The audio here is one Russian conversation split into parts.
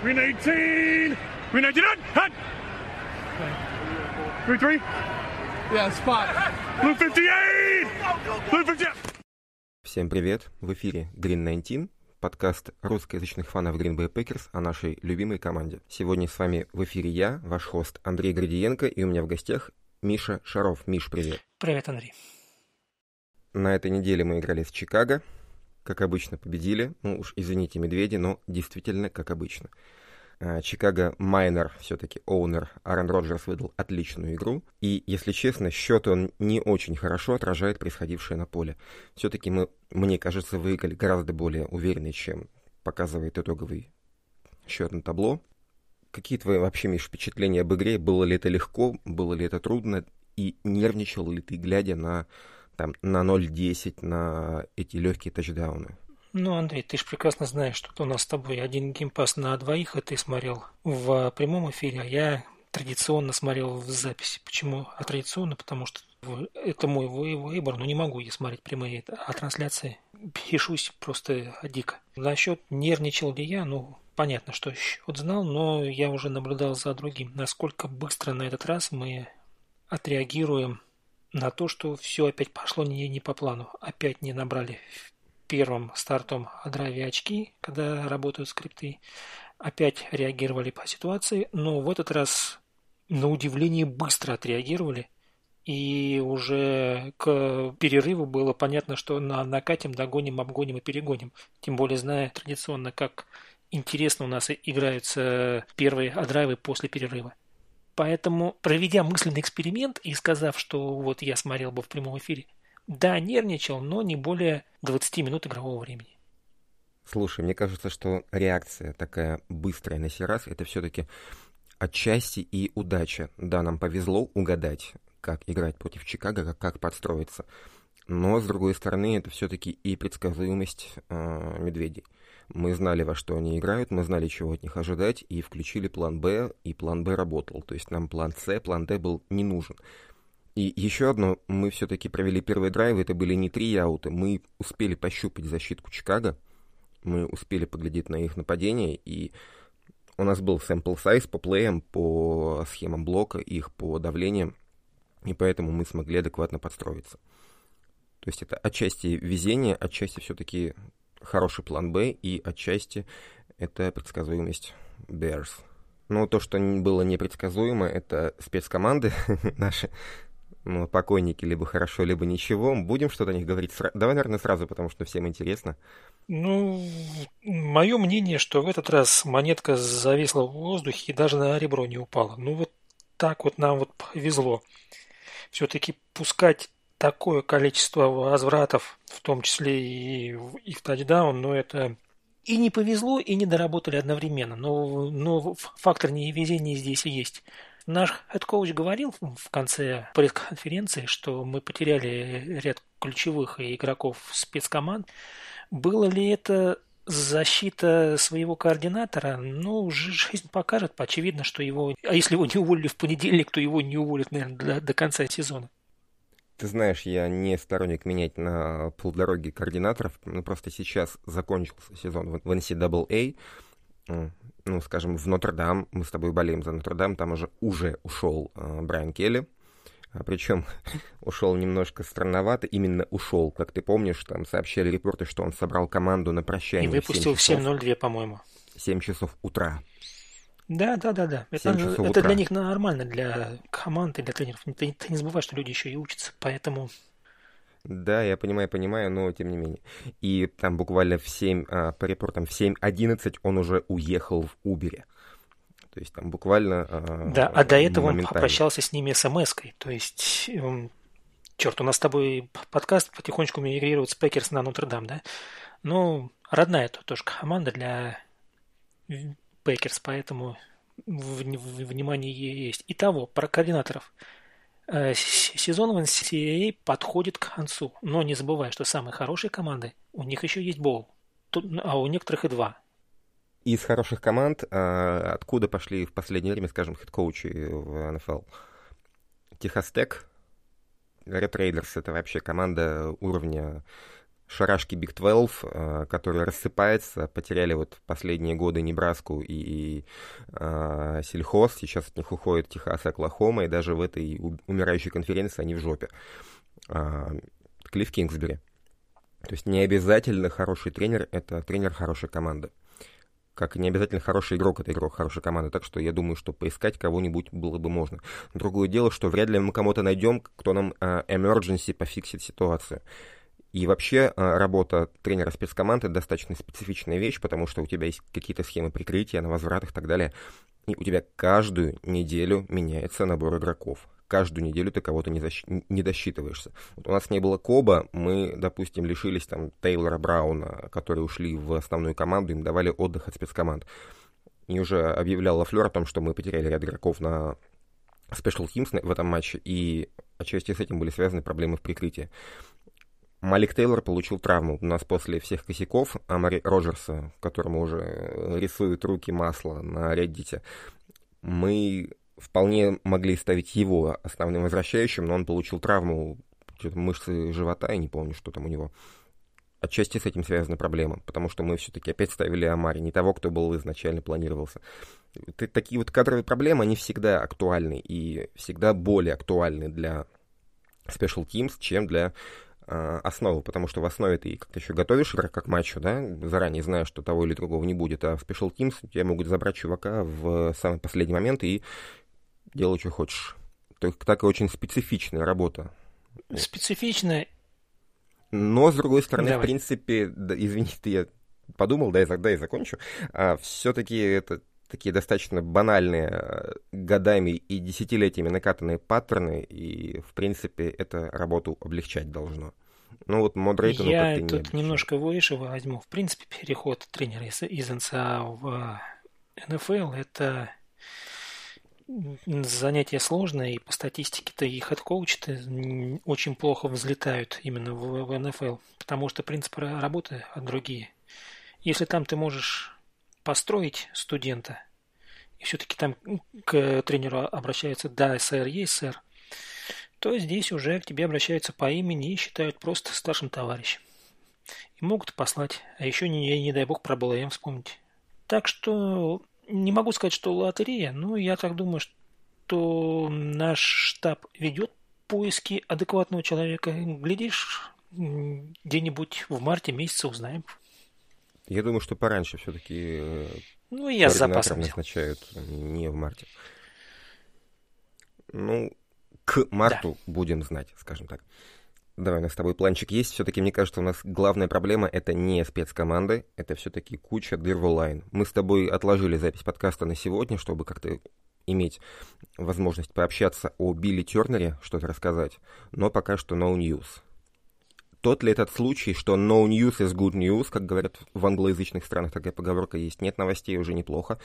Green 18. Green 19. Hut. Hut. Green 3. Yeah, spot. Blue 58. Blue 58. Всем привет! В эфире Green 19, подкаст русскоязычных фанов Green Bay Packers о нашей любимой команде. Сегодня с вами в эфире я, ваш хост Андрей Градиенко, и у меня в гостях Миша Шаров. Миш, привет! Привет, Андрей. На этой неделе мы играли с Чикаго. Как обычно, победили. Ну уж извините, медведи, но действительно как обычно. А, Чикаго майнер, все-таки оунер Аарон Роджерс выдал отличную игру. И, если честно, счет он не очень хорошо отражает происходившее на поле. Все-таки мы, мне кажется, выиграли гораздо более уверенно, чем показывает итоговый счет на табло. Какие твои вообще, Миш, впечатления об игре? Было ли это легко, было ли это трудно? И нервничал ли ты, глядя на там, на 0.10 на эти легкие тачдауны. Ну, Андрей, ты же прекрасно знаешь, что у нас с тобой один геймпас на двоих, а ты смотрел в прямом эфире, а я традиционно смотрел в записи. Почему? А традиционно, потому что это мой выбор, но не могу я смотреть прямые а трансляции. Пишусь просто дико. Насчет нервничал ли я, ну, понятно, что счет знал, но я уже наблюдал за другим. Насколько быстро на этот раз мы отреагируем на то, что все опять пошло не, не по плану. Опять не набрали первым стартом драйве очки, когда работают скрипты. Опять реагировали по ситуации, но в этот раз на удивление быстро отреагировали. И уже к перерыву было понятно, что на накатим, догоним, обгоним и перегоним. Тем более, зная традиционно, как интересно у нас играются первые драйвы после перерыва. Поэтому, проведя мысленный эксперимент и сказав, что вот я смотрел бы в прямом эфире, да, нервничал, но не более 20 минут игрового времени. Слушай, мне кажется, что реакция такая быстрая на сей раз, это все-таки отчасти и удача. Да, нам повезло угадать, как играть против Чикаго, как, подстроиться. Но, с другой стороны, это все-таки и предсказуемость э, медведей. Мы знали, во что они играют, мы знали, чего от них ожидать, и включили план Б, и план Б работал. То есть нам план С, план Д был не нужен. И еще одно, мы все-таки провели первый драйв, это были не три аута, мы успели пощупать защитку Чикаго, мы успели поглядеть на их нападение, и у нас был sample size по плеям, по схемам блока, их по давлениям, и поэтому мы смогли адекватно подстроиться. То есть это отчасти везение, отчасти все-таки хороший план Б, и отчасти это предсказуемость Bears. Но то, что было непредсказуемо, это спецкоманды наши, ну, покойники, либо хорошо, либо ничего. Будем что-то о них говорить? Сра... Давай, наверное, сразу, потому что всем интересно. Ну, мое мнение, что в этот раз монетка зависла в воздухе и даже на ребро не упала. Ну, вот так вот нам вот повезло. Все-таки пускать такое количество возвратов, в том числе и, и в тачдаун, но это и не повезло, и не доработали одновременно. Но, но фактор невезения здесь есть. Наш head coach говорил в конце пресс-конференции, что мы потеряли ряд ключевых игроков спецкоманд. Было ли это защита своего координатора, ну, жизнь покажет. Очевидно, что его... А если его не уволили в понедельник, то его не уволят, наверное, до, до конца сезона. Ты знаешь, я не сторонник менять на полдороги координаторов. Ну, просто сейчас закончился сезон в NCAA. Ну, скажем, в Нотр-Дам. Мы с тобой болеем за Нотр-Дам. Там уже, уже ушел э, Брайан Келли. А причем ушел немножко странновато. Именно ушел, как ты помнишь, там сообщали репорты, что он собрал команду на прощание. И выпустил в 7.02, по-моему. 7 часов утра. Да, да, да, да. Это, это для них нормально, для команд и для тренеров. Ты, ты не забывай, что люди еще и учатся, поэтому... Да, я понимаю, понимаю, но тем не менее. И там буквально в 7, а, по репортам, в 7.11 он уже уехал в Убере. То есть там буквально... А, да, а до этого он попрощался с ними смс-кой. То есть, эм, черт, у нас с тобой подкаст потихонечку мигрирует с Packers на Notre Dame, да? Ну, родная тут тоже команда для Packers, поэтому внимание есть. Итого, про координаторов. Э, сезон в NCAA подходит к концу, но не забывай, что самые хорошие команды, у них еще есть bowl, а у некоторых и два. Из хороших команд, а, откуда пошли в последнее время, скажем, head coach и в НФЛ? Texas Tech, Red Raiders — это вообще команда уровня шарашки Big 12, э, который рассыпается, потеряли вот последние годы Небраску и, и э, сельхоз, сейчас от них уходит Техас и Оклахома, и даже в этой умирающей конференции они в жопе. Э, Клифф Кингсбери. То есть не обязательно хороший тренер — это тренер хорошей команды. Как не обязательно хороший игрок — это игрок хорошей команды. Так что я думаю, что поискать кого-нибудь было бы можно. Другое дело, что вряд ли мы кому-то найдем, кто нам э, emergency пофиксит ситуацию. И вообще а, работа тренера спецкоманды достаточно специфичная вещь, потому что у тебя есть какие-то схемы прикрытия на возвратах и так далее. И у тебя каждую неделю меняется набор игроков. Каждую неделю ты кого-то не, защ... не досчитываешься. Вот у нас не было Коба, мы, допустим, лишились там Тейлора Брауна, которые ушли в основную команду, им давали отдых от спецкоманд. И уже объявлял Лафлер о том, что мы потеряли ряд игроков на Special Teams в этом матче, и отчасти с этим были связаны проблемы в прикрытии. Малик Тейлор получил травму. У нас после всех косяков Амари Роджерса, которому уже рисуют руки масла на Reddit, мы вполне могли ставить его основным возвращающим, но он получил травму мышцы живота, я не помню, что там у него. Отчасти с этим связана проблема, потому что мы все-таки опять ставили Амари, не того, кто был изначально планировался. Такие вот кадровые проблемы, они всегда актуальны и всегда более актуальны для Special Teams, чем для основу, потому что в основе ты как-то еще готовишь игрока к матчу, да, заранее зная, что того или другого не будет, а в Special Teams тебя могут забрать чувака в самый последний момент и делай, что хочешь. То есть такая очень специфичная работа. Специфичная. Но, с другой стороны, Давай. в принципе, да, извините, я подумал, да, и, да, и закончу, а, все-таки это такие достаточно банальные э, годами и десятилетиями накатанные паттерны, и, в принципе, это работу облегчать должно. Ну вот Модрейтону Я тут не немножко выше возьму. В принципе, переход тренера из, из НЦА в НФЛ – это занятие сложное, и по статистике-то и хед-коучи очень плохо взлетают именно в, в НФЛ, потому что принципы работы другие. Если там ты можешь построить студента, и все-таки там к тренеру обращаются «да, сэр, есть, сэр», то здесь уже к тебе обращаются по имени и считают просто старшим товарищем. И могут послать, а еще не, не дай бог про БЛМ вспомнить. Так что не могу сказать, что лотерея, но я так думаю, что наш штаб ведет поиски адекватного человека. Глядишь, где-нибудь в марте месяце узнаем. Я думаю, что пораньше все-таки э, ну, я с запасом назначают не в марте. Ну, к марту да. будем знать, скажем так. Давай, у нас с тобой планчик есть. Все-таки, мне кажется, у нас главная проблема — это не спецкоманды, это все-таки куча дыр в онлайн. Мы с тобой отложили запись подкаста на сегодня, чтобы как-то иметь возможность пообщаться о Билли Тернере, что-то рассказать, но пока что no news тот ли этот случай, что no news is good news, как говорят в англоязычных странах, такая поговорка есть, нет новостей уже неплохо,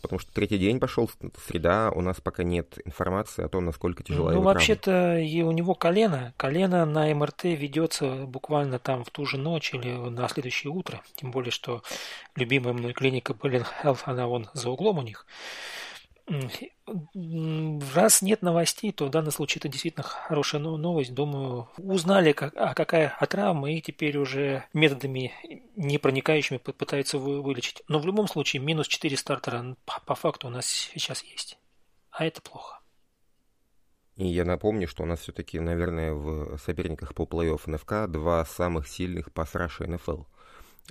потому что третий день пошел, среда, у нас пока нет информации о том, насколько тяжело Ну, вообще-то и у него колено, колено на МРТ ведется буквально там в ту же ночь или на следующее утро, тем более, что любимая мной клиника Berlin Health, она вон за углом у них, Раз нет новостей, то в данном случае это действительно хорошая новость. Думаю, узнали, как, а какая травма, и теперь уже методами непроникающими пытаются вы, вылечить. Но в любом случае, минус 4 стартера по, по факту у нас сейчас есть. А это плохо. И я напомню, что у нас все-таки, наверное, в соперниках по плей-офф НФК два самых сильных пасраша НФЛ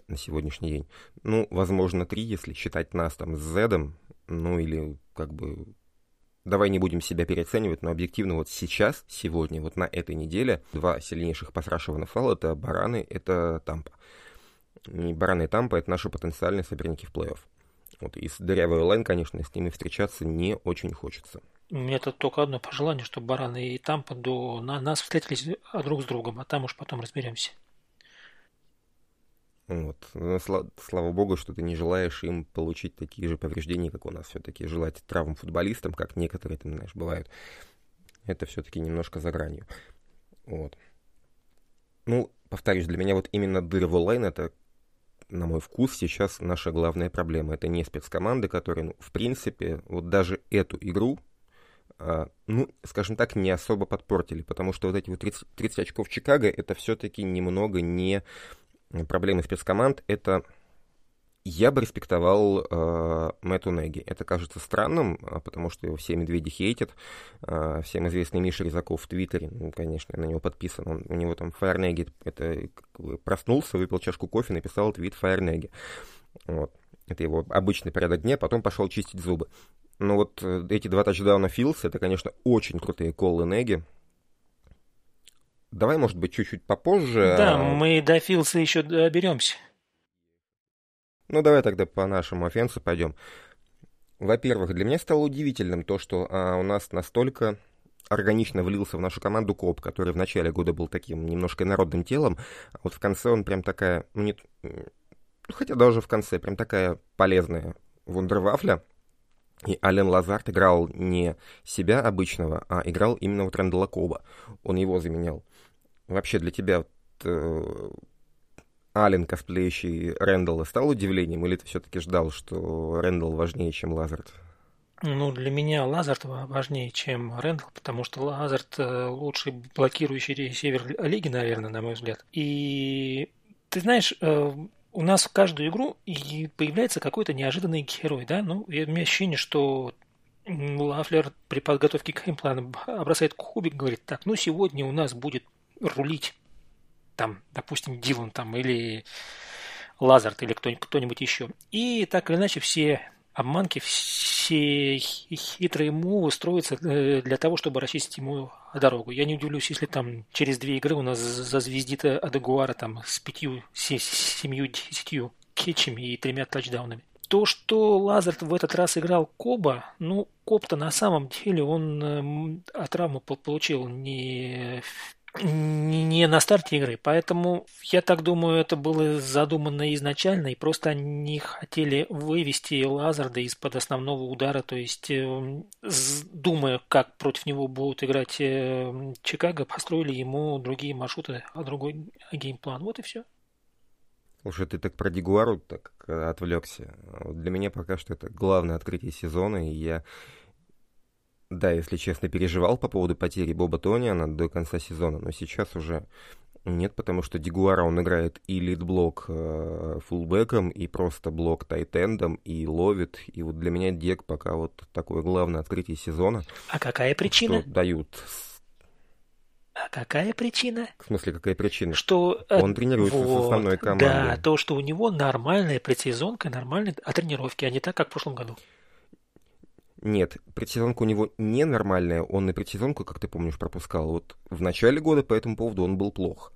на сегодняшний день. Ну, возможно, три, если считать нас там с Зедом, ну или как бы давай не будем себя переоценивать, но объективно вот сейчас, сегодня, вот на этой неделе, два сильнейших пасраша в НФЛ — это Бараны, это Тампа. И Бараны и Тампа — это наши потенциальные соперники в плей-офф. Вот, и с дырявой онлайн, конечно, с ними встречаться не очень хочется. У меня тут только одно пожелание, чтобы Бараны и Тампа до на нас встретились друг с другом, а там уж потом разберемся. Вот. Но, слава, богу, что ты не желаешь им получить такие же повреждения, как у нас. Все-таки желать травм футболистам, как некоторые, ты знаешь, бывают, это все-таки немножко за гранью. Вот. Ну, повторюсь, для меня вот именно дыры в онлайн это, на мой вкус, сейчас наша главная проблема. Это не спецкоманды, которые, ну, в принципе, вот даже эту игру а, ну, скажем так, не особо подпортили, потому что вот эти вот 30, 30 очков Чикаго, это все-таки немного не проблемы спецкоманд, это я бы респектовал э, Мэтту Неги. Это кажется странным, потому что его все медведи хейтят. Э, всем известный Миша Резаков в Твиттере, ну, конечно, на него подписан. Он, у него там Fire Неги, это проснулся, выпил чашку кофе, написал твит Fire Неги. Вот. Это его обычный порядок дня, потом пошел чистить зубы. Но вот э, эти два тачдауна Филс, это, конечно, очень крутые коллы Неги. Давай, может быть, чуть-чуть попозже. Да, а... мы до Филса еще доберемся. Ну, давай тогда по нашему офенсу пойдем. Во-первых, для меня стало удивительным то, что а, у нас настолько органично влился в нашу команду Коп, который в начале года был таким немножко народным телом, а вот в конце он прям такая, ну, не, ну, хотя даже в конце, прям такая полезная вундервафля. И Ален Лазарт играл не себя обычного, а играл именно вот Рэндала Коба. Он его заменял. Вообще для тебя вот, э, Ален, косплеящий Рэндалла, стал удивлением, или ты все-таки ждал, что Рэндалл важнее, чем Лазарт? Ну, для меня Лазарт важнее, чем Рэндалл, потому что Лазарт э, лучший блокирующий север лиги, наверное, на мой взгляд. И ты знаешь, э, у нас в каждую игру появляется какой-то неожиданный герой, да? Ну, у меня ощущение, что Лафлер при подготовке к геймплану бросает кубик, говорит, так, ну сегодня у нас будет рулить там, допустим, Дилан там или Лазарт или кто-нибудь еще. И так или иначе все обманки, все хитрые мувы строятся э, для того, чтобы расчистить ему дорогу. Я не удивлюсь, если там через две игры у нас зазвездит Адегуара там с пятью, семью, десятью кетчами и тремя тачдаунами. То, что Лазарт в этот раз играл Коба, ну, Коб-то на самом деле он от травмы получил не не на старте игры. Поэтому я так думаю, это было задумано изначально, и просто они хотели вывести Лазарда из-под основного удара, то есть эм, думая, как против него будут играть эм, Чикаго, построили ему другие маршруты, а другой геймплан. Вот и все. Уже ты так про Дигуару так э, отвлекся. Для меня пока что это главное открытие сезона, и я да, если честно, переживал по поводу потери Боба Тониана до конца сезона, но сейчас уже нет, потому что Дигуара он играет и лид-блок э, фулбеком, и просто блок тайтендом, и ловит. И вот для меня Дег пока вот такое главное открытие сезона. А какая причина? Что дают а какая причина? В смысле, какая причина? Что э, он тренируется вот, с основной командой. Да, то, что у него нормальная предсезонка, нормальная а тренировки, а не так, как в прошлом году. Нет, предсезонка у него ненормальная, он и предсезонку, как ты помнишь, пропускал. Вот в начале года по этому поводу он был плох.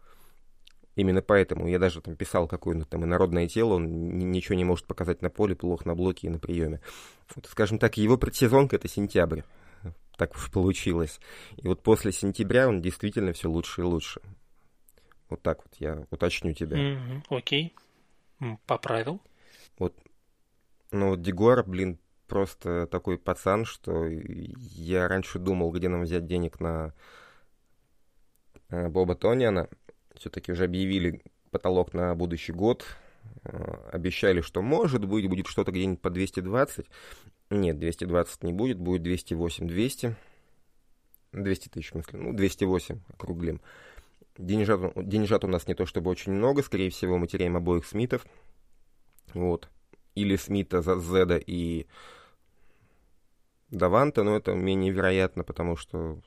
Именно поэтому я даже там писал какое-нибудь там инородное тело, он ничего не может показать на поле, плохо на блоке и на приеме. Вот, скажем так, его предсезонка это сентябрь. Так уж получилось. И вот после сентября он действительно все лучше и лучше. Вот так вот я уточню тебя. Mm-hmm, окей. Поправил. Вот. Ну вот Дегуар, блин, просто такой пацан, что я раньше думал, где нам взять денег на э, Боба Тониана. Все-таки уже объявили потолок на будущий год. Э, обещали, что может быть, будет что-то где-нибудь по 220. Нет, 220 не будет, будет 208, 200. 200 тысяч, в смысле, ну, 208 округлим. Денежат, денежат у нас не то чтобы очень много, скорее всего, мы теряем обоих Смитов. Вот. Или Смита за Зеда и Даванта, но это менее вероятно, потому что...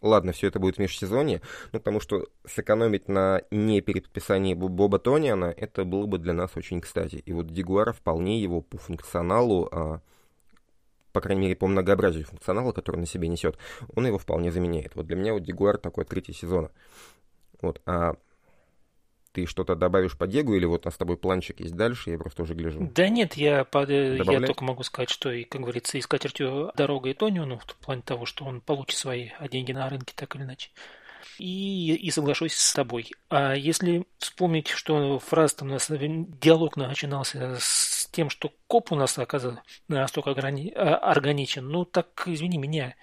Ладно, все это будет в межсезонье, но потому что сэкономить на не переподписании Боба Тониана, это было бы для нас очень кстати. И вот Дигуара вполне его по функционалу, а, по крайней мере, по многообразию функционала, который на себе несет, он его вполне заменяет. Вот для меня вот Дигуар такое открытие сезона. Вот, а ты что-то добавишь по Дегу, или вот у нас с тобой планчик есть дальше, я просто уже гляжу. Да нет, я, под, я только могу сказать, что, и, как говорится, и скатертью дорога и Тонио, ну, в плане того, что он получит свои деньги на рынке, так или иначе. И, и соглашусь с тобой. А если вспомнить, что фраза там у нас диалог начинался с тем, что коп у нас оказывается настолько ограни... А, органичен, ну так извини меня,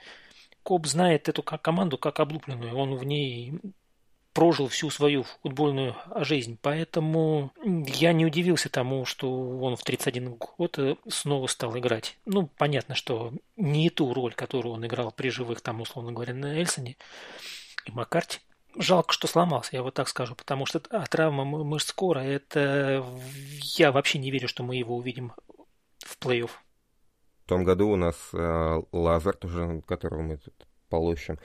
коп знает эту команду как облупленную, он в ней прожил всю свою футбольную жизнь. Поэтому я не удивился тому, что он в 31 год снова стал играть. Ну, понятно, что не ту роль, которую он играл при живых, там, условно говоря, на Эльсоне и Маккарте. Жалко, что сломался, я вот так скажу, потому что а, травма мышц кора, это я вообще не верю, что мы его увидим в плей-офф. В том году у нас э, Лазар, тоже, которого мы тут полощем, э,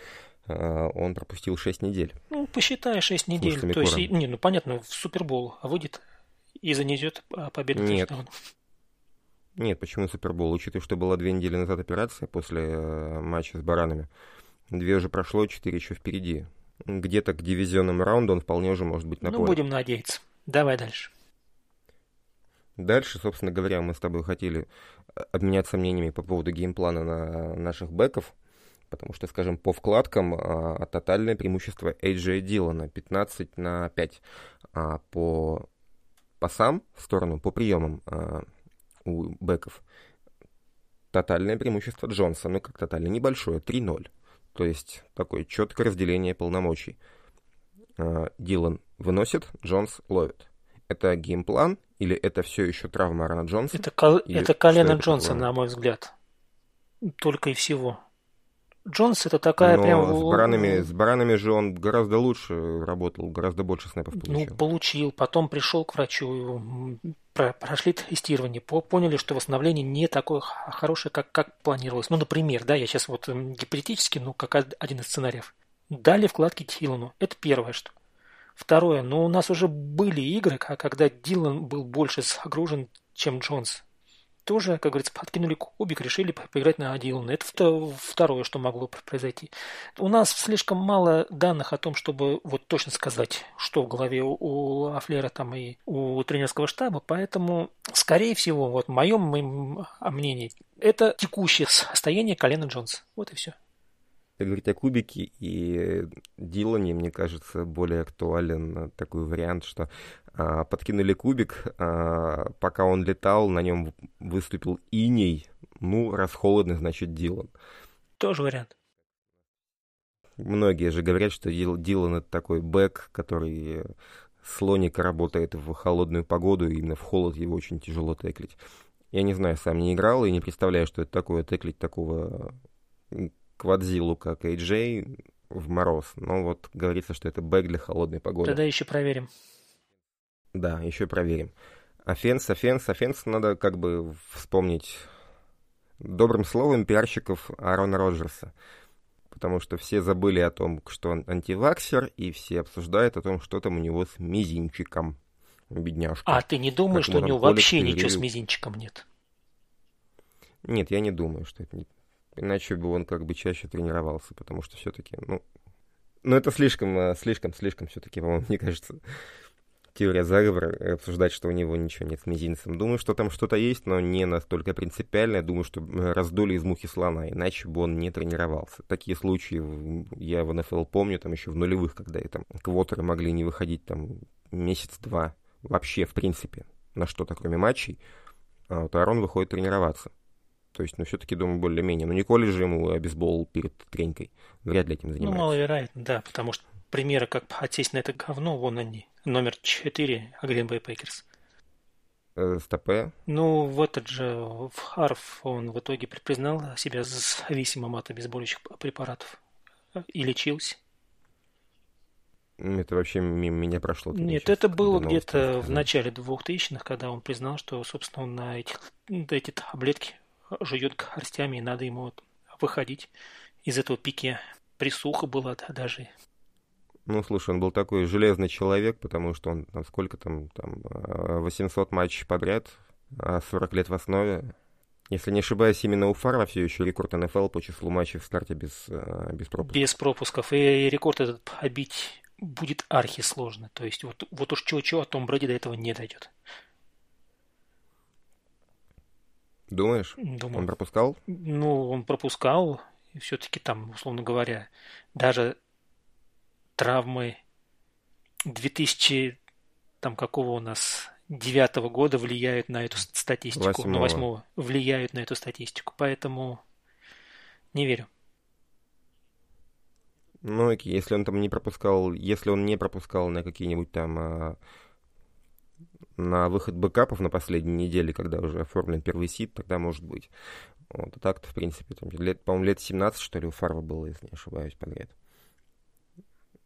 он пропустил 6 недель. Ну, посчитай 6 недель. То есть, не, ну понятно, в Супербол выйдет и занесет победу. Нет. Нет, почему Супербол? Учитывая, что была две недели назад операция после э, матча с баранами. Две уже прошло, четыре еще впереди где-то к дивизионным раунду он вполне уже может быть на ну, поле. будем надеяться. Давай дальше. Дальше, собственно говоря, мы с тобой хотели э, обменяться мнениями по поводу геймплана на наших бэков, потому что, скажем, по вкладкам а, тотальное преимущество AJ Дилана 15 на 5, а по пасам в сторону, по приемам а, у бэков тотальное преимущество Джонса, ну как тотально, небольшое, 3-0. То есть такое четкое разделение полномочий. А, Дилан выносит, Джонс ловит. Это game plan или это все еще травма Аарона Джонса? Это, кол... это колено Джонса, на мой взгляд. Только и всего. Джонс это такая Но прям... С баранами, с баранами же он гораздо лучше работал, гораздо больше снэпов получил. Ну, получил. Потом пришел к врачу, прошли тестирование, поняли, что восстановление не такое хорошее, как, как планировалось. Ну, например, да, я сейчас вот гипотетически, ну, как один из сценариев. Дали вкладки Тилану. Это первое, что. Второе, ну, у нас уже были игры, когда Дилан был больше загружен, чем Джонс тоже, как говорится, подкинули кубик, решили поиграть на Дилана. Это второе, что могло произойти. У нас слишком мало данных о том, чтобы вот точно сказать, что в голове у Афлера там и у тренерского штаба, поэтому, скорее всего, вот в моем мнении, это текущее состояние колена Джонса. Вот и все. Говорить о кубике и Дилане, мне кажется, более актуален такой вариант, что а, подкинули кубик, а, пока он летал, на нем выступил иней, ну, раз холодно, значит Дилан. Тоже вариант. Многие же говорят, что Дилан это такой бэк, который слоник работает в холодную погоду, и именно в холод его очень тяжело теклить. Я не знаю, сам не играл и не представляю, что это такое теклить такого Quadzill у, как AJ, в мороз. Но вот говорится, что это back для холодной погоды. Тогда еще проверим. Да, еще проверим. Offense, offense, offense надо как бы вспомнить добрым словом пиарщиков Аарона Роджерса. Потому что все забыли о том, что он антиваксер, и все обсуждают о том, что там у него с мизинчиком. Бедняжка. А ты не думаешь, что у него вообще ничего с мизинчиком нет? Нет, я не думаю, что это. Иначе бы он как бы чаще тренировался, потому что все-таки, ну... Ну, это слишком, э, слишком, слишком все-таки, по-моему, мне кажется, теория заговора, обсуждать, что у него ничего нет с мизинцем. Думаю, что там что-то есть, но не настолько принципиально. Думаю, что раздули из мухи слона, иначе бы он не тренировался. Такие случаи я в НФЛ помню, там еще в нулевых, когда там квотеры могли не выходить там месяц-два вообще, в принципе, на что-то, кроме матчей. А вот Арон выходит тренироваться. То есть, ну, все-таки, думаю, более-менее. Ну, не же ему обезбол перед тренькой. Вряд ли этим занимается. Ну, маловероятно, да, потому что примеры, как отсесть на это говно, вон они. Номер 4, Green Bay Packers. Э, стопе? Ну, в этот же в Харф он в итоге признал себя зависимым от обезболивающих препаратов и лечился. Это вообще мимо меня прошло. Нет, это было где-то в начале 2000-х, когда он признал, что, собственно, он на этих, эти таблетки жует горстями, и надо ему вот выходить из этого пике. Присуха была даже. Ну, слушай, он был такой железный человек, потому что он там сколько там, там 800 а, матчей подряд, 40 а лет в основе. Если не ошибаюсь, именно у Фарма все еще рекорд НФЛ по числу матчей в старте без, а, без пропусков. Без пропусков. И рекорд этот побить будет архи сложно. То есть вот, вот уж чего-чего, а Том Брэди до этого не дойдет. Думаешь? Думаю. Он пропускал? Ну, он пропускал. И все-таки там, условно говоря, даже травмы 2000 там какого у нас девятого года влияют на эту статистику, восьмого. ну восьмого влияют на эту статистику, поэтому не верю. Ну, окей, если он там не пропускал, если он не пропускал на какие-нибудь там а, на выход бэкапов на последней неделе, когда уже оформлен первый сид, тогда может быть. Вот, а так-то, в принципе, там, лет, по-моему, лет 17, что ли, у Фарва было, если не ошибаюсь, подряд.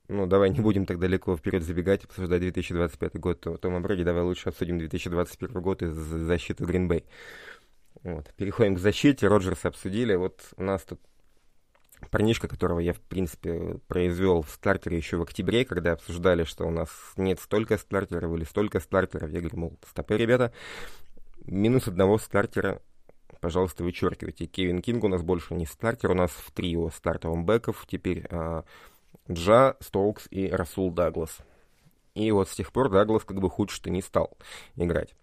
Ну, давай не будем так далеко вперед забегать, обсуждать 2025 год Тома Брэди. Давай лучше обсудим 2021 год из защиты Гринбей. Вот. Переходим к защите. Роджерса обсудили. Вот у нас тут парнишка, которого я, в принципе, произвел в стартере еще в октябре, когда обсуждали, что у нас нет столько стартеров или столько стартеров. Я говорю, мол, стопы, ребята, минус одного стартера пожалуйста, вычеркивайте. Кевин Кинг у нас больше не стартер, у нас в трио стартовом бэков теперь а, Джа, Стоукс и Расул Даглас. И вот с тех пор Даглас как бы худше-то не стал играть.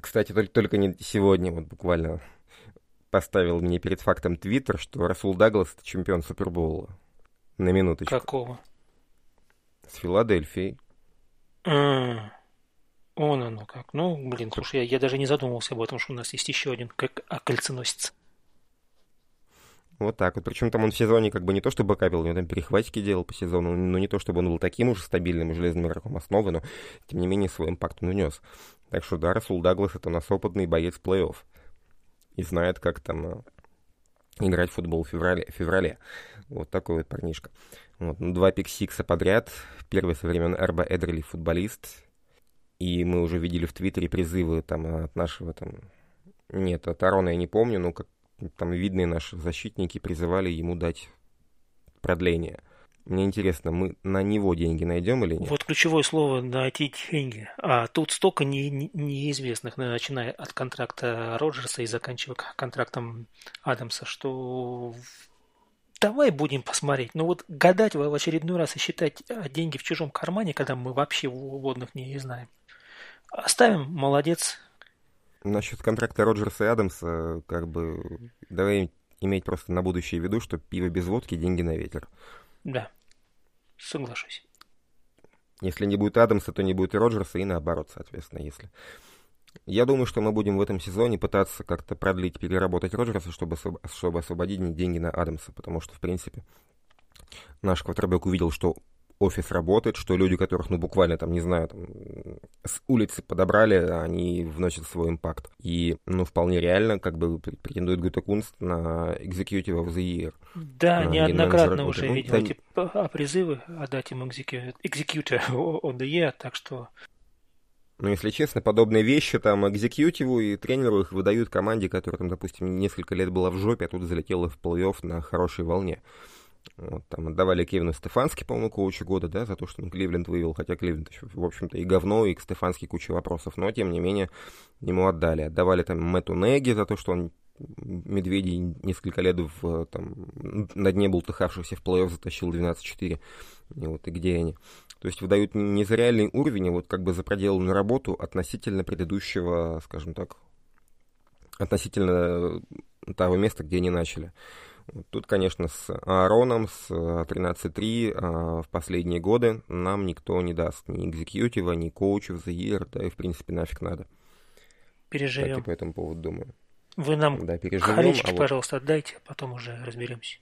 Кстати, только, только не сегодня, вот буквально поставил мне перед фактом Твиттер, что Расул Даглас это чемпион Супербоула. На минуточку. Какого? С Филадельфией. А, он оно как. Ну, блин, слушай, я, я даже не задумывался об этом, что у нас есть еще один как окольценосец. Вот так вот. Причем там он в сезоне как бы не то чтобы бэкапил, у него там перехватики делал по сезону, но не то чтобы он был таким уже стабильным железным игроком основы, но тем не менее свой импакт он унес. Так что да, Расул Даглас это у нас опытный боец плей-офф. И знает, как там э, играть в футбол в феврале. В феврале. Вот такой вот парнишка. Вот. Ну, два пик-сикса подряд. Первый со времен Эрба Эдрели футболист. И мы уже видели в Твиттере призывы там от нашего там... Нет, от Арона я не помню, но как там видные наши защитники призывали ему дать продление. Мне интересно, мы на него деньги найдем или нет? Вот ключевое слово найти деньги. А тут столько не, не, неизвестных, начиная от контракта Роджерса и заканчивая контрактом Адамса, что давай будем посмотреть. Но вот гадать в очередной раз и считать деньги в чужом кармане, когда мы вообще водных не знаем. Оставим, молодец, Насчет контракта Роджерса и Адамса, как бы, давай иметь просто на будущее в виду, что пиво без водки, деньги на ветер. Да, соглашусь. Если не будет Адамса, то не будет и Роджерса, и наоборот, соответственно, если... Я думаю, что мы будем в этом сезоне пытаться как-то продлить, переработать Роджерса, чтобы, чтобы освободить деньги на Адамса, потому что, в принципе, наш квотербек увидел, что офис работает, что люди, которых, ну, буквально, там, не знаю, там, с улицы подобрали, они вносят свой импакт. И, ну, вполне реально, как бы, претендует Гута Кунст на Executive of the Year. Да, а, неоднократно уже ну, видел эти а, призывы отдать им Executive of the Year, так что... Ну, если честно, подобные вещи там экзекьютиву и тренеру их выдают команде, которая там, допустим, несколько лет была в жопе, а тут залетела в плей-офф на хорошей волне. Вот, там отдавали Кевину Стефански, по-моему, коучу года, да, за то, что он Кливленд вывел, хотя Кливленд в общем-то, и говно, и к Стефански куча вопросов, но, тем не менее, ему отдали. Отдавали там Мэтту Неги за то, что он Медведей несколько лет в, там, на дне бултыхавшихся в плей-офф затащил 12-4. И вот и где они. То есть выдают не за реальный уровень, а вот как бы за проделанную работу относительно предыдущего, скажем так, относительно того места, где они начали. Тут, конечно, с Аароном, с 13.3 а, в последние годы нам никто не даст ни экзекьютива, ни коучев за year, да и, в принципе, нафиг надо. Переживем. Так по этому поводу думаю. Вы нам да, переживем, колечки, а вот... пожалуйста, отдайте, а потом уже разберемся.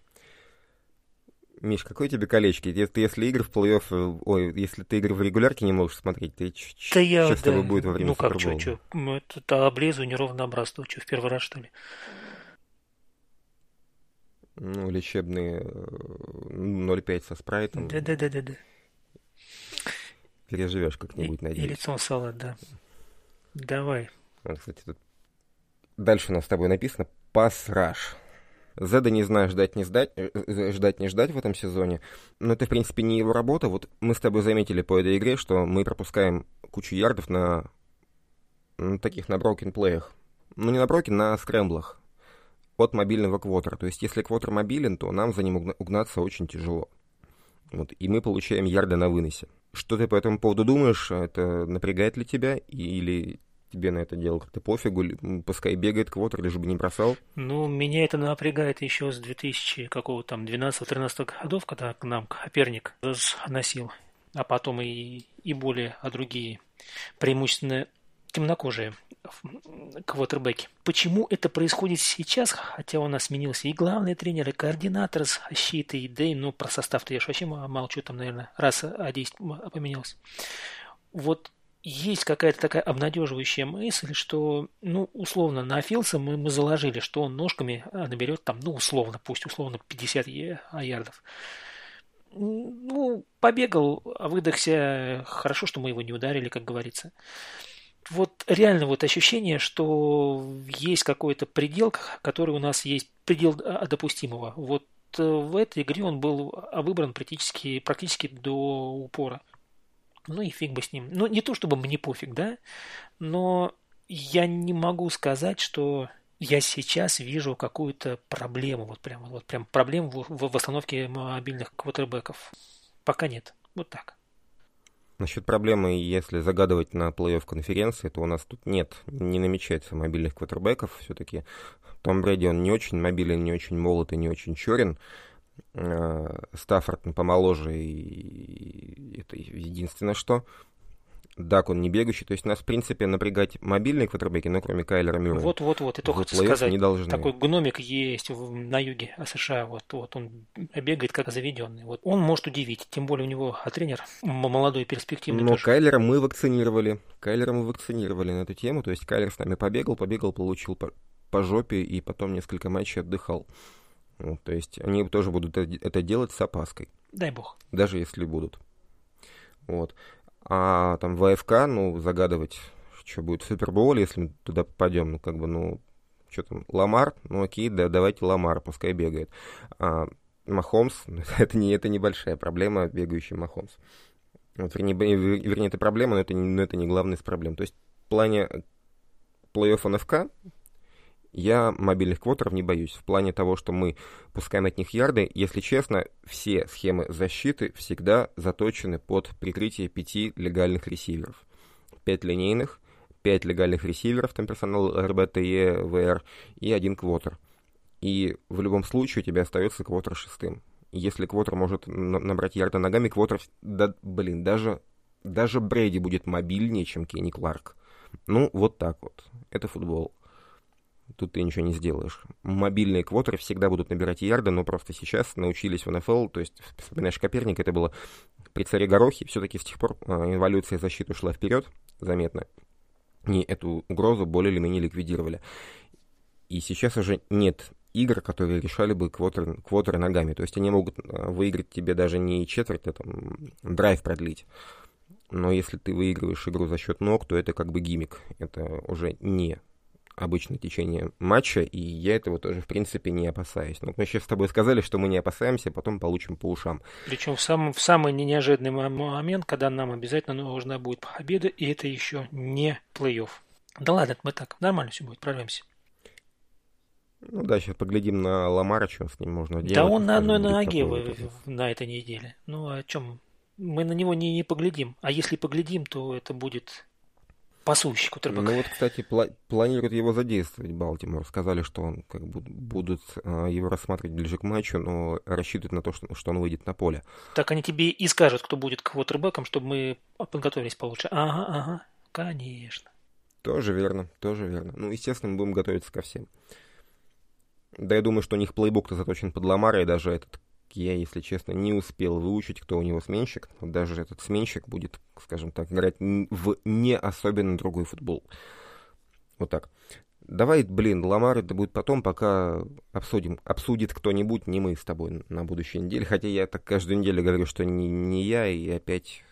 Миш, какой тебе колечки? Ты, если игры в плей-офф, э, ой, если ты игры в регулярке не можешь смотреть, ты да я, что да, с тобой будет во время Ну как, что, что, это облезу неровно образцу, что, в первый раз, что ли? Ну, лечебные 0,5 со спрайтом. Да-да-да-да-да. Переживешь как-нибудь, и, надеюсь. И лицом салат, да. Давай. Вот, кстати, тут дальше у нас с тобой написано «Пас-раш». Зеда не знаю, ждать не ждать, э, э, ждать не ждать в этом сезоне. Но это, в принципе, не его работа. Вот мы с тобой заметили по этой игре, что мы пропускаем кучу ярдов на, на таких, на брокен-плеях. Ну, не на брокен, на скрэмблах от мобильного квотера. То есть, если квотер мобилен, то нам за ним угнаться очень тяжело. Вот, и мы получаем ярды на выносе. Что ты по этому поводу думаешь? Это напрягает ли тебя? Или тебе на это дело как-то пофигу? Пускай бегает квотер, лишь бы не бросал? Ну, меня это напрягает еще с 2000 какого там 12-13 годов, когда к нам Коперник носил, а потом и, и более, а другие преимущественно темнокожие квотербеки. Почему это происходит сейчас, хотя у нас сменился и главный тренер, и координатор защиты, и и ну про состав-то я вообще молчу, там, наверное, раз а 10 поменялся. Вот есть какая-то такая обнадеживающая мысль, что, ну, условно, на Филса мы, мы заложили, что он ножками а, наберет там, ну, условно, пусть условно 50 ярдов. Ну, побегал, выдохся, хорошо, что мы его не ударили, как говорится. Вот реально вот ощущение, что есть какой-то предел, который у нас есть предел а, допустимого. Вот э, в этой игре он был выбран практически, практически до упора. Ну и фиг бы с ним. Ну, не то чтобы мне пофиг, да, но я не могу сказать, что я сейчас вижу какую-то проблему, вот прям, вот прям проблему в, в восстановке мобильных квотербеков. Пока нет. Вот так. Насчет проблемы, если загадывать на плей-офф конференции, то у нас тут нет, не намечается мобильных квотербеков. Все-таки Том Брэди, он не очень мобилен, не очень молод и не очень черен. Э, Стаффорд помоложе, и это единственное что. Дак, он не бегущий. То есть нас, в принципе, напрягать мобильные квотербеки, но кроме Кайлера Мюррея. Вот, вот, вот. И только хочу сказать, не должны. такой гномик есть на юге США. Вот, вот он бегает как заведенный. Вот он может удивить. Тем более у него а тренер молодой, перспективный. Но тоже. Кайлера мы вакцинировали. Кайлера мы вакцинировали на эту тему. То есть Кайлер с нами побегал, побегал, получил по, по жопе и потом несколько матчей отдыхал. Вот, то есть они тоже будут это делать с опаской. Дай бог. Даже если будут. Вот. А там в АФК, ну, загадывать, что будет в Супербоуле, если мы туда попадем, ну, как бы, ну, что там, Ламар, ну, окей, да, давайте Ламар, пускай бегает. А, Махомс, это, не, это небольшая проблема, бегающий Махомс. Вот, вернее, вернее, это проблема, но это, не, но это не главная из проблем. То есть в плане плей-офф НФК я мобильных квотеров не боюсь. В плане того, что мы пускаем от них ярды, если честно, все схемы защиты всегда заточены под прикрытие пяти легальных ресиверов. Пять линейных, пять легальных ресиверов, там персонал РБ, ТЕ, ВР и один квотер. И в любом случае у тебя остается квотер шестым. Если квотер может набрать ярда ногами, квотер, да, блин, даже, даже Брейди будет мобильнее, чем Кенни Кларк. Ну, вот так вот. Это футбол тут ты ничего не сделаешь. Мобильные квотеры всегда будут набирать ярды, но просто сейчас научились в НФЛ, то есть, вспоминаешь Коперник, это было при царе Горохе, все-таки с тех пор а, эволюция защиты ушла вперед заметно, и эту угрозу более или менее ликвидировали. И сейчас уже нет игр, которые решали бы квотеры, квотеры ногами. То есть они могут а, выиграть тебе даже не четверть, а там драйв продлить. Но если ты выигрываешь игру за счет ног, то это как бы гимик. Это уже не обычное течение матча, и я этого тоже, в принципе, не опасаюсь. Но мы сейчас с тобой сказали, что мы не опасаемся, потом получим по ушам. Причем в, сам, в самый неожиданный момент, когда нам обязательно нужна будет победа, и это еще не плей-офф. Да ладно, мы так, нормально все будет, прорвемся. Ну да, сейчас поглядим на Ламара, что с ним можно делать. Да он на одной ноге на этой неделе. Ну о чем? Мы на него не, не поглядим. А если поглядим, то это будет пасущий кутербэк. Ну вот, кстати, пла- планируют его задействовать Балтимор. Сказали, что он как бы будут а, его рассматривать ближе к матчу, но рассчитывают на то, что, что он выйдет на поле. Так они тебе и скажут, кто будет квотербеком, чтобы мы подготовились получше. Ага, ага, конечно. Тоже верно, тоже верно. Ну, естественно, мы будем готовиться ко всем. Да я думаю, что у них плейбук-то заточен под Ламара, и даже этот я, если честно, не успел выучить, кто у него сменщик. Даже этот сменщик будет, скажем так, играть в не особенно другой футбол. Вот так. Давай, блин, Ламар это будет потом, пока обсудим. Обсудит кто-нибудь, не мы с тобой на будущей неделе. Хотя я так каждую неделю говорю, что не, не я, и опять...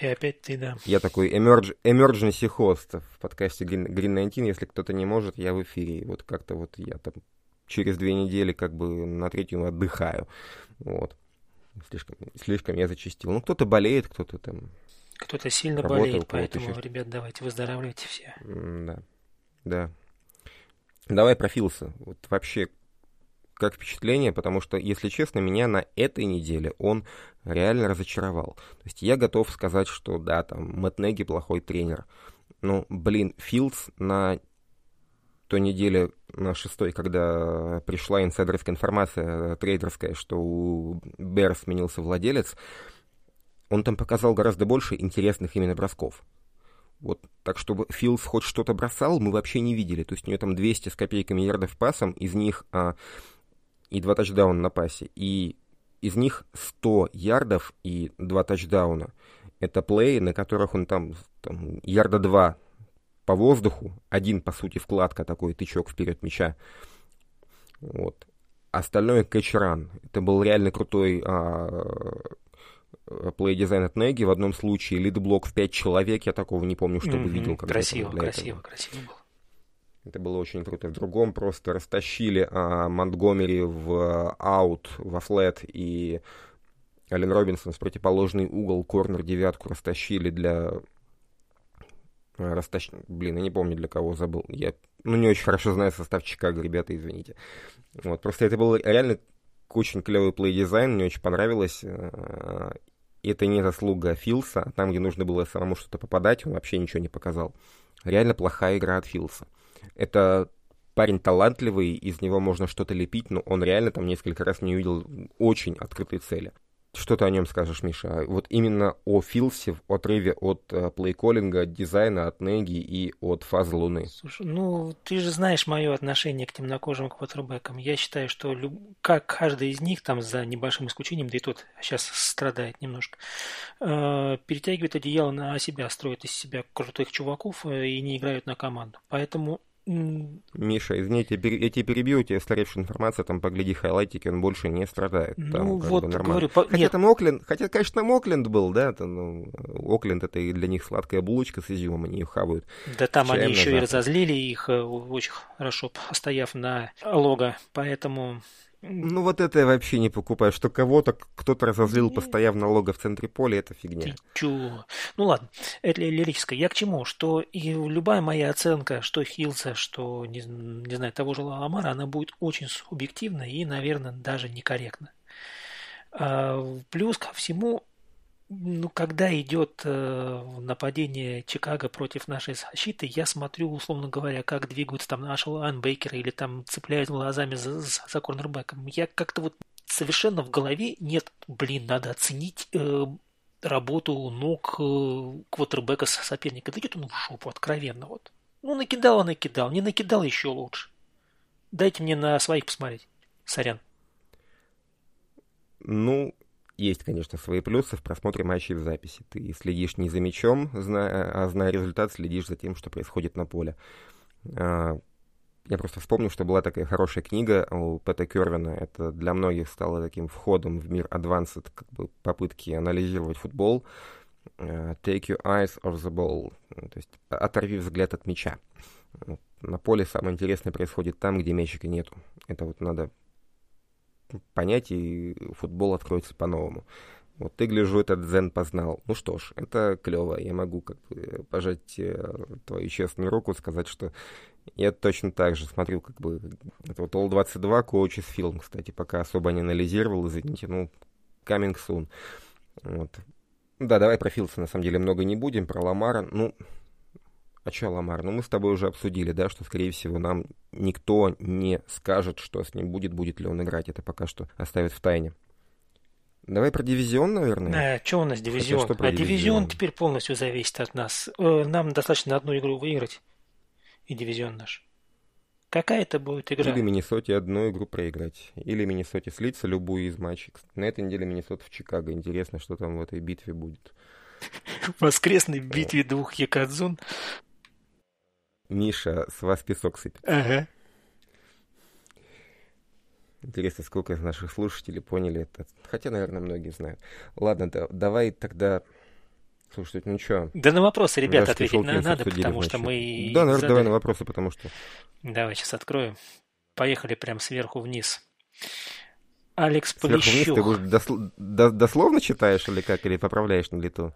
И опять ты, да. Я такой emerg, emergency host в подкасте Green, Green 19. Если кто-то не может, я в эфире. Вот как-то вот я там через две недели как бы на третью отдыхаю. Вот. Слишком, слишком я зачистил. Ну, кто-то болеет, кто-то там... Кто-то сильно работал, болеет, поэтому, еще... ребят, давайте выздоравливайте все. Да, да. Давай про Филса. Вот вообще, как впечатление, потому что, если честно, меня на этой неделе он реально разочаровал. То есть я готов сказать, что да, там, Мэтт Неги плохой тренер. Ну, блин, Филдс на той неделе, на шестой, когда пришла инсайдерская информация, трейдерская, что у Бэр сменился владелец, он там показал гораздо больше интересных именно бросков. Вот так, чтобы Филдс хоть что-то бросал, мы вообще не видели. То есть у него там 200 с копейками ярдов пасом, из них а, и два тачдауна на пасе. И из них 100 ярдов и два тачдауна. Это плей, на которых он там, там ярда 2 по воздуху, один, по сути, вкладка такой, тычок вперед мяча. Вот. Остальное кэчран. Это был реально крутой а, плей-дизайн от Неги. В одном случае лид-блок в 5 человек. Я такого не помню, чтобы mm-hmm. видел. Красиво, красиво, этого. красиво было. Это было очень круто. В другом просто растащили а, Монтгомери в аут, во флет, и Ален Робинсон в противоположный угол, корнер девятку растащили для... А, растащ... Блин, я не помню, для кого забыл. Я ну, не очень хорошо знаю состав Чикаго, ребята, извините. Вот, просто это был реально очень клевый плей-дизайн, мне очень понравилось. А, это не заслуга Филса, там, где нужно было самому что-то попадать, он вообще ничего не показал. Реально плохая игра от Филса. Это парень талантливый, из него можно что-то лепить, но он реально там несколько раз не увидел очень открытой цели. Что ты о нем скажешь, Миша? Вот именно о Филсе в отрыве от э, плейколлинга, от дизайна, от Неги и от фазы Луны. Слушай, ну, ты же знаешь мое отношение к темнокожим квотербекам. Я считаю, что люб... как каждый из них, там, за небольшим исключением, да и тот сейчас страдает немножко, э, перетягивает одеяло на себя, строит из себя крутых чуваков э, и не играют на команду. Поэтому Миша, извините, я тебе перебью, у тебя устаревшая информация, там погляди хайлайтики, он больше не страдает. Там, ну вот, говорю, по... хотя Нет. там Окленд, хотя, конечно, там Окленд был, да, там, ну, Окленд это и для них сладкая булочка с изюмом, они ее хавают. Да там они еще и разозлили их э, очень хорошо, стояв на лого, поэтому ну вот это я вообще не покупаю, что кого-то кто-то разозлил, постояв налога в центре поля, это фигня. Ты чё? Ну ладно, это лирическое. Я к чему? Что и любая моя оценка, что Хилса, что, не, не знаю, того же Ламара, она будет очень субъективна и, наверное, даже некорректна. А, плюс ко всему, ну, когда идет э, нападение Чикаго против нашей защиты, я смотрю, условно говоря, как двигаются там наши лайнбекеры или там цепляют глазами за, за, за корнербеком. Я как-то вот совершенно в голове нет, блин, надо оценить э, работу ног э, квотербека соперника. Да идет он в жопу, откровенно вот. Ну, накидал, накидал, не накидал еще лучше. Дайте мне на своих посмотреть. Сорян. Ну, есть, конечно, свои плюсы в просмотре матчей в записи. Ты следишь не за мячом, а зная результат, следишь за тем, что происходит на поле. А, я просто вспомнил, что была такая хорошая книга у Пэта Кервина. Это для многих стало таким входом в мир advanced, как бы попытки анализировать футбол. А, Take your eyes off the ball. То есть оторви взгляд от мяча. На поле самое интересное происходит там, где мячика нету. Это вот надо понять, футбол откроется по-новому. Вот ты, гляжу, этот дзен познал. Ну что ж, это клево. Я могу как бы пожать э, твою честную руку, сказать, что я точно так же смотрю, как бы, это вот All-22 Coaches фильм, кстати, пока особо не анализировал, извините, ну, coming soon. Вот. Да, давай про Филса, на самом деле, много не будем, про Ламара, ну, а что, Ламар, ну мы с тобой уже обсудили, да, что, скорее всего, нам никто не скажет, что с ним будет, будет ли он играть. Это пока что оставят в тайне. Давай про дивизион, наверное. А, что у нас дивизион? Хотя, а дивизион? дивизион теперь полностью зависит от нас. Э, нам достаточно одну игру выиграть, и дивизион наш. Какая это будет игра? Или Миннесоте одну игру проиграть. Или Миннесоте слиться любую из матчей. На этой неделе Миннесота в Чикаго. Интересно, что там в этой битве будет. В воскресной битве двух якадзун Миша, с вас песок сыпет. Ага. Интересно, сколько из наших слушателей поняли это. Хотя, наверное, многие знают. Ладно, да, давай тогда... Слушай, ну что? Да на вопросы, ребята, ответить на, надо, потому что мы... Да, наверное, задали. давай на вопросы, потому что... Давай, сейчас откроем. Поехали прям сверху вниз. Алекс Полищук. Сверху вниз ты будешь дос... дословно читаешь или как? Или поправляешь на лету?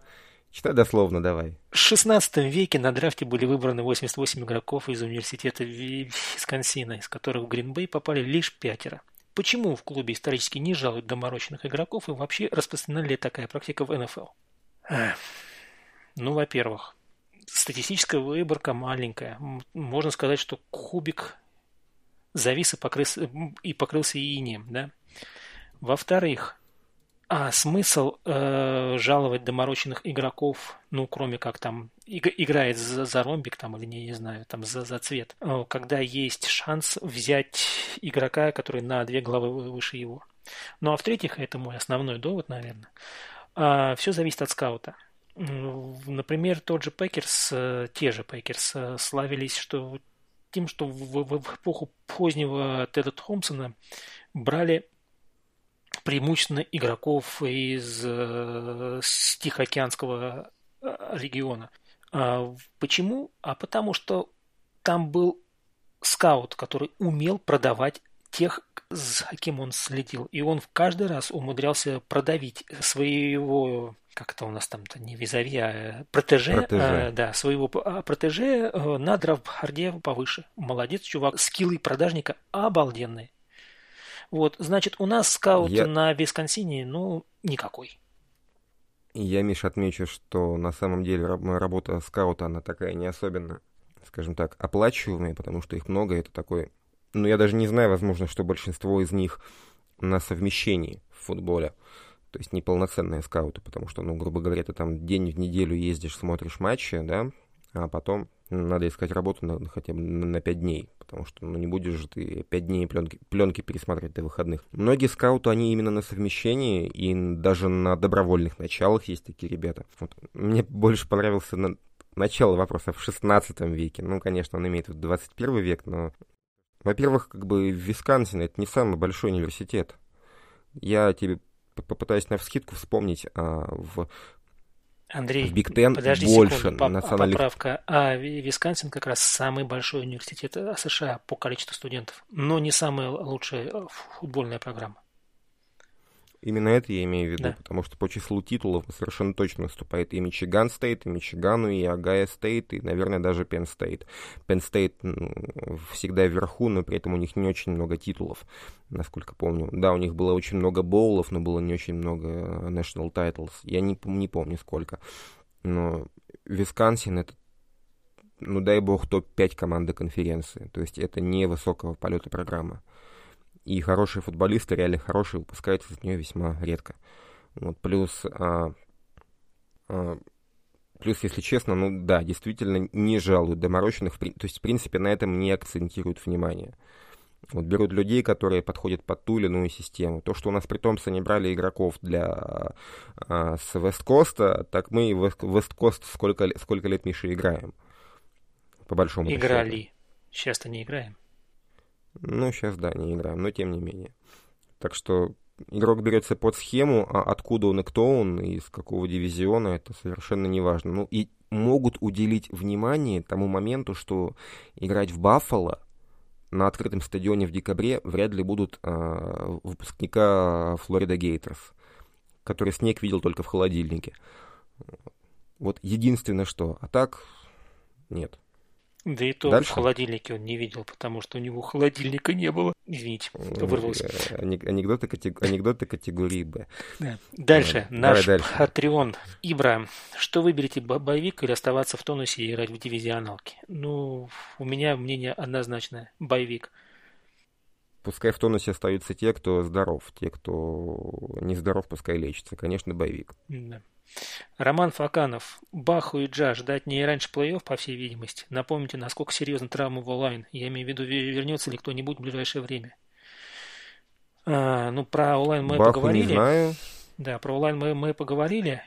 Читай дословно, давай. В 16 веке на драфте были выбраны 88 игроков из университета Висконсина, из которых в Гринбей попали лишь пятеро. Почему в клубе исторически не жалуют доморощенных игроков и вообще распространена ли такая практика в НФЛ? Ну, во-первых, статистическая выборка маленькая. Можно сказать, что кубик завис и покрылся, и покрылся инием. Да? Во-вторых, А смысл э, жаловать доморощенных игроков, ну, кроме как там иг- играет за, за ромбик там или не, не знаю, там за, за цвет, э, когда есть шанс взять игрока, который на две головы выше его. Ну а в-третьих, это мой основной довод, наверное, э, а, все зависит от скаута. Например, тот же Packers, э, те же Packers э, славились, что тем, что в, в, в эпоху позднего Теда Томпсона брали преимущественно игроков из э, Тихоокеанского э, региона. А почему? А потому что там был скаут, который умел продавать тех, за кем он следил. И он в каждый раз умудрялся продавить своего, как это у нас там-то, не визави, а протеже, протеже. А, да, своего а, протеже э, на драфтборде повыше. Молодец, чувак. Скиллы продажника обалденные. Вот, значит, у нас скаут Я... на Висконсине, ну, никакой. Я, Миш, отмечу, что на самом деле работа скаута, она такая не особенно, скажем так, оплачиваемая, потому что их много, это такой... Ну, я даже не знаю, возможно, что большинство из них на совмещении в футболе. То есть неполноценные скауты, потому что, ну, грубо говоря, ты там день в неделю ездишь, смотришь матчи, да, а потом надо искать работу на, хотя бы на 5 дней, потому что ну, не будешь же ты 5 дней пленки, пленки пересматривать до выходных. Многие скауты, они именно на совмещении, и даже на добровольных началах есть такие ребята. Вот. Мне больше понравился на... начало вопроса в 16 веке. Ну, конечно, он имеет в 21 век, но... Во-первых, как бы Висконсин — это не самый большой университет. Я тебе попытаюсь на вскидку вспомнить, а, в Андрей, в Биг Тен больше секунду, национальных... поправка. А Висконсин как раз самый большой университет э, США по количеству студентов, но не самая лучшая э, футбольная программа. Именно это я имею в виду, да. потому что по числу титулов совершенно точно наступает и Мичиган Стейт, и Мичигану, и Агая Стейт, и, наверное, даже Пенн Стейт. Пенн Стейт всегда вверху, но при этом у них не очень много титулов, насколько помню. Да, у них было очень много боулов, но было не очень много national titles. Я не, не помню сколько. Но Висконсин это ну дай бог, топ-5 команды конференции. То есть это не высокого полета программа и хорошие футболисты, реально хорошие, выпускаются из нее весьма редко. Вот, плюс, а, а, плюс, если честно, ну да, действительно не жалуют доморощенных, то есть, в принципе, на этом не акцентируют внимание. Вот берут людей, которые подходят под ту или иную систему. То, что у нас при Томпсоне брали игроков для а, с Весткоста, так мы и Весткост сколько, сколько лет, Миша, играем. По большому Играли. Счету. Сейчас-то не играем. Ну, сейчас, да, не играем, но тем не менее. Так что игрок берется под схему, а откуда он и кто он, и из какого дивизиона, это совершенно не важно. Ну, и могут уделить внимание тому моменту, что играть в Баффало на открытом стадионе в декабре вряд ли будут э, выпускника Флорида Гейтерс, который снег видел только в холодильнике. Вот единственное что. А так нет. Да и то Дальше? в холодильнике он не видел, потому что у него холодильника не было. Извините, вырвался. Э, анекдоты, катег... Анекдоты категории Б. Да. Дальше. Давай, Наш дальше. Патреон. Ибра, что выберете, боевик или оставаться в тонусе и играть в дивизионалке? Ну, у меня мнение однозначное. Боевик. Пускай в тонусе остаются те, кто здоров. Те, кто не здоров, пускай лечится. Конечно, боевик. Да. Роман Факанов. Баху и Джа ждать не раньше плей-офф, по всей видимости. Напомните, насколько серьезна травма в онлайн. Я имею в виду, вернется ли кто-нибудь в ближайшее время. А, ну, про онлайн мы Баху поговорили. не знаю. Да, про онлайн мы, мы поговорили.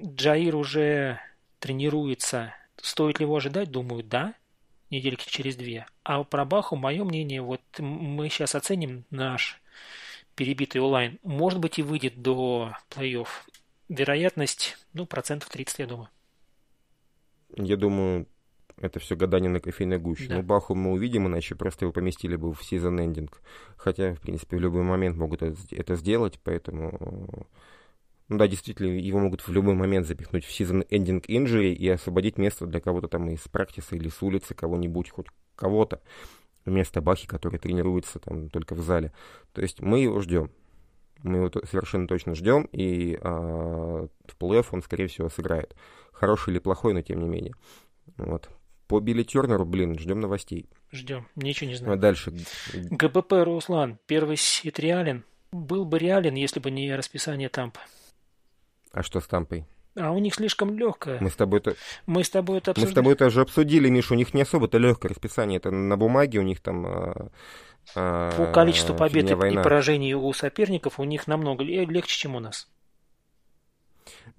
Джаир уже тренируется. Стоит ли его ожидать? Думаю, да. Недельки через две. А про Баху, мое мнение, вот мы сейчас оценим наш перебитый онлайн. Может быть и выйдет до плей-офф вероятность, ну, процентов 30, я думаю. Я думаю, это все гадание на кофейной гуще. Да. Ну, Баху мы увидим, иначе просто его поместили бы в сезон эндинг. Хотя, в принципе, в любой момент могут это сделать, поэтому... Ну да, действительно, его могут в любой момент запихнуть в сезон эндинг инжури и освободить место для кого-то там из практиса или с улицы, кого-нибудь, хоть кого-то, вместо Бахи, который тренируется там только в зале. То есть мы его ждем. Мы его совершенно точно ждем, и а, в плей-офф он, скорее всего, сыграет. Хороший или плохой, но тем не менее. Вот. По Билли Тернеру, блин, ждем новостей. Ждем. Ничего не знаю. А дальше. ГБП Руслан. Первый сит реален. был бы реален, если бы не расписание Тампы. А что с Тампой? А у них слишком легкое. Мы с тобой это... Мы с тобой это Мы с тобой это уже обсудили, Миша, у них не особо-то легкое расписание. Это на бумаге у них там... По количеству побед и война. поражений у соперников у них намного легче, чем у нас.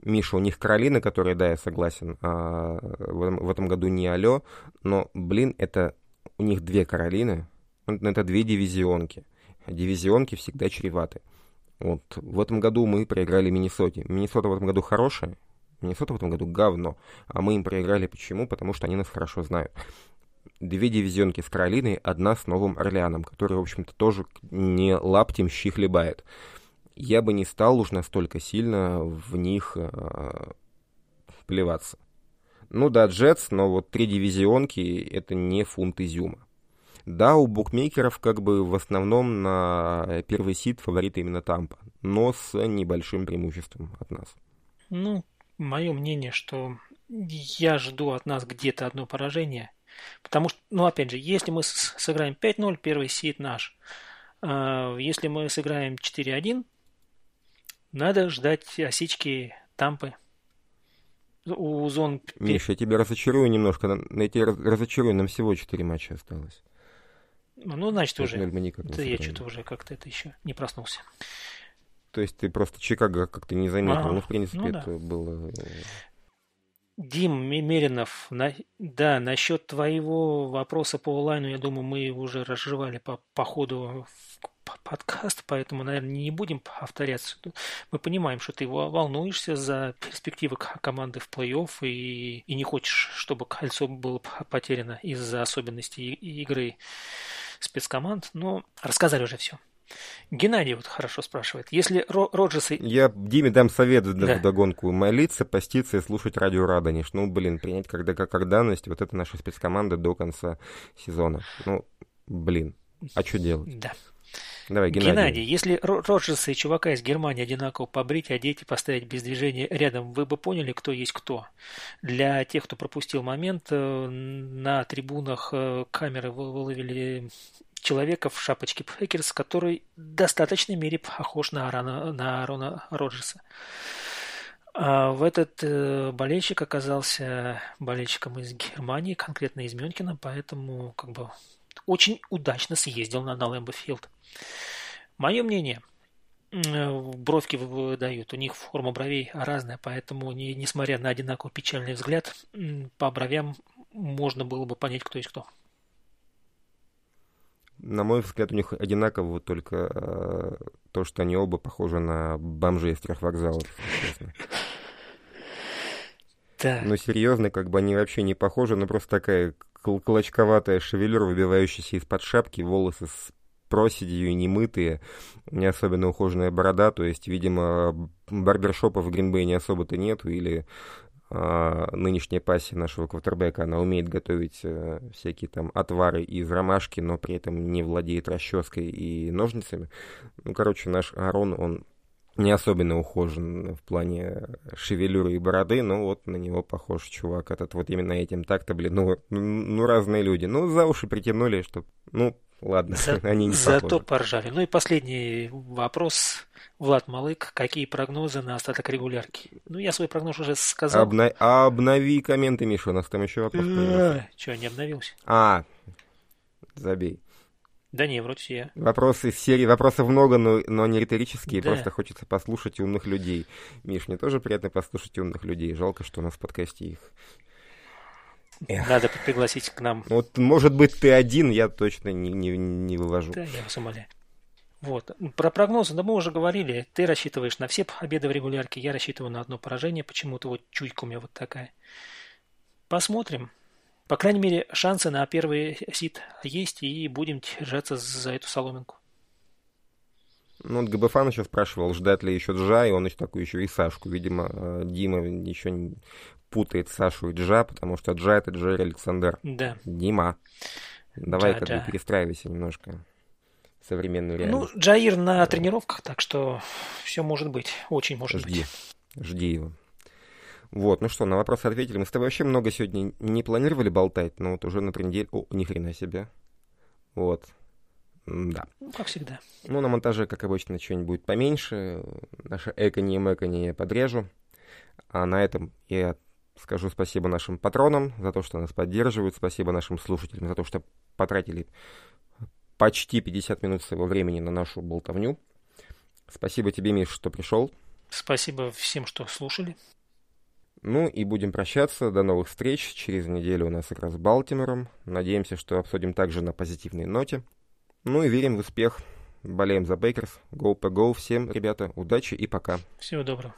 Миша, у них Каролина, которая, да, я согласен, а, в, этом, в этом году не алё, но, блин, это у них две Каролины, это две дивизионки. Дивизионки всегда чреваты. Вот в этом году мы проиграли Миннесоте. Миннесота в этом году хорошая, Миннесота в этом году говно. А мы им проиграли почему? Потому что они нас хорошо знают. Две дивизионки с Каролиной, одна с Новым Орлеаном, который, в общем-то, тоже не лаптем щи хлебает. Я бы не стал уж настолько сильно в них э, плеваться. Ну да, Джетс, но вот три дивизионки — это не фунт изюма. Да, у букмекеров как бы в основном на первый сид фаворит именно Тампа, но с небольшим преимуществом от нас. Ну, мое мнение, что я жду от нас где-то одно поражение. Потому что, ну, опять же, если мы сыграем 5-0, первый сид наш. А, если мы сыграем 4-1, надо ждать осечки Тампы. У зон... Миша, я тебя разочарую немножко. Я тебя разочарую, нам всего 4 матча осталось. Ну, значит, уже. Да я что-то уже как-то это еще не проснулся. То есть ты просто Чикаго как-то не заметил. А, ну, в принципе, ну, да. это было... Дим Меринов, на, да, насчет твоего вопроса по онлайну, я думаю, мы уже разжевали по, по ходу подкаст, поэтому, наверное, не будем повторяться. Мы понимаем, что ты волнуешься за перспективы команды в плей-офф и, и не хочешь, чтобы кольцо было потеряно из-за особенностей игры спецкоманд, но рассказали уже все. Геннадий вот хорошо спрашивает. Если Ро Роджерсы... Я Диме дам совет да. догонку. Молиться, поститься и слушать радио Радонеж. Ну, блин, принять когда как, как данность. Вот это наша спецкоманда до конца сезона. Ну, блин. А что делать? Да. Давай, Геннадий. Геннадий, если Роджерса и чувака из Германии одинаково побрить, одеть и поставить без движения рядом, вы бы поняли, кто есть кто. Для тех, кто пропустил момент, э, на трибунах э, камеры выловили человека в шапочке Packers, который в достаточной мере похож на Аарона, на Аарона Роджерса. А в этот э, болельщик оказался болельщиком из Германии, конкретно из Мюнхена, поэтому как бы очень удачно съездил на, на Лэмбофилд. Мое мнение, бровки выдают, у них форма бровей разная, поэтому, не, несмотря на одинаковый печальный взгляд, по бровям можно было бы понять, кто есть кто. На мой взгляд, у них одинаково только э, то, что они оба похожи на бомжей из трех вокзалов, честно. Да. Но серьезно, как бы они вообще не похожи, но просто такая клочковатая шевелюра, выбивающаяся из-под шапки, волосы с проседью и немытые, не особенно ухоженная борода, то есть, видимо, барбершопов в Гринбей не особо-то нету, или нынешняя пассия нашего квотербека, она умеет готовить а, всякие там отвары из ромашки, но при этом не владеет расческой и ножницами. Ну, короче, наш Арон, он не особенно ухожен в плане шевелюры и бороды, но вот на него похож чувак этот вот именно этим так-то, блин, ну, ну разные люди. Ну, за уши притянули, что, ну, ладно, за, они не Зато похожи. поржали. Ну и последний вопрос. Влад Малык, какие прогнозы на остаток регулярки? Ну, я свой прогноз уже сказал. Обна... Обнови комменты, Миша, у нас там еще вопрос Че, не обновился? А, забей. Да не, вроде все. Вопросы из серии, вопросов много, но, но не риторические, да. просто хочется послушать умных людей. Миш, мне тоже приятно послушать умных людей. Жалко, что у нас в подкасте их Эх. Надо пригласить к нам. Вот, может быть, ты один, я точно не, не, не вывожу. Да, я вас умоляю. Вот. Про прогнозы, да мы уже говорили. Ты рассчитываешь на все победы в регулярке, я рассчитываю на одно поражение. Почему-то вот чуйка у меня вот такая. Посмотрим. По крайней мере, шансы на первый сит есть, и будем держаться за эту соломинку. Ну, вот Габафан еще спрашивал, ждать ли еще Джа, и он еще такую еще и Сашку. Видимо, э, Дима еще путает Сашу и Джа, потому что Джа это Джерри Александр. Да. Дима. Давай как бы перестраивайся немножко в современную реальность. Ну, Джаир на тренировках, так что все может быть, очень может Жди. быть. Жди его. Вот, ну что, на вопрос ответили. Мы с тобой вообще много сегодня не планировали болтать, но вот уже на три недели... О, ни хрена себе. Вот. Да. Ну, как всегда. Ну, на монтаже, как обычно, что-нибудь будет поменьше. Наше экони и мэкони я подрежу. А на этом я скажу спасибо нашим патронам за то, что нас поддерживают. Спасибо нашим слушателям за то, что потратили почти 50 минут своего времени на нашу болтовню. Спасибо тебе, Миш, что пришел. Спасибо всем, что слушали. Ну и будем прощаться. До новых встреч. Через неделю у нас игра с Балтимором. Надеемся, что обсудим также на позитивной ноте. Ну и верим в успех. Болеем за Бейкерс. Go по go. Всем, ребята, удачи и пока. Всего доброго.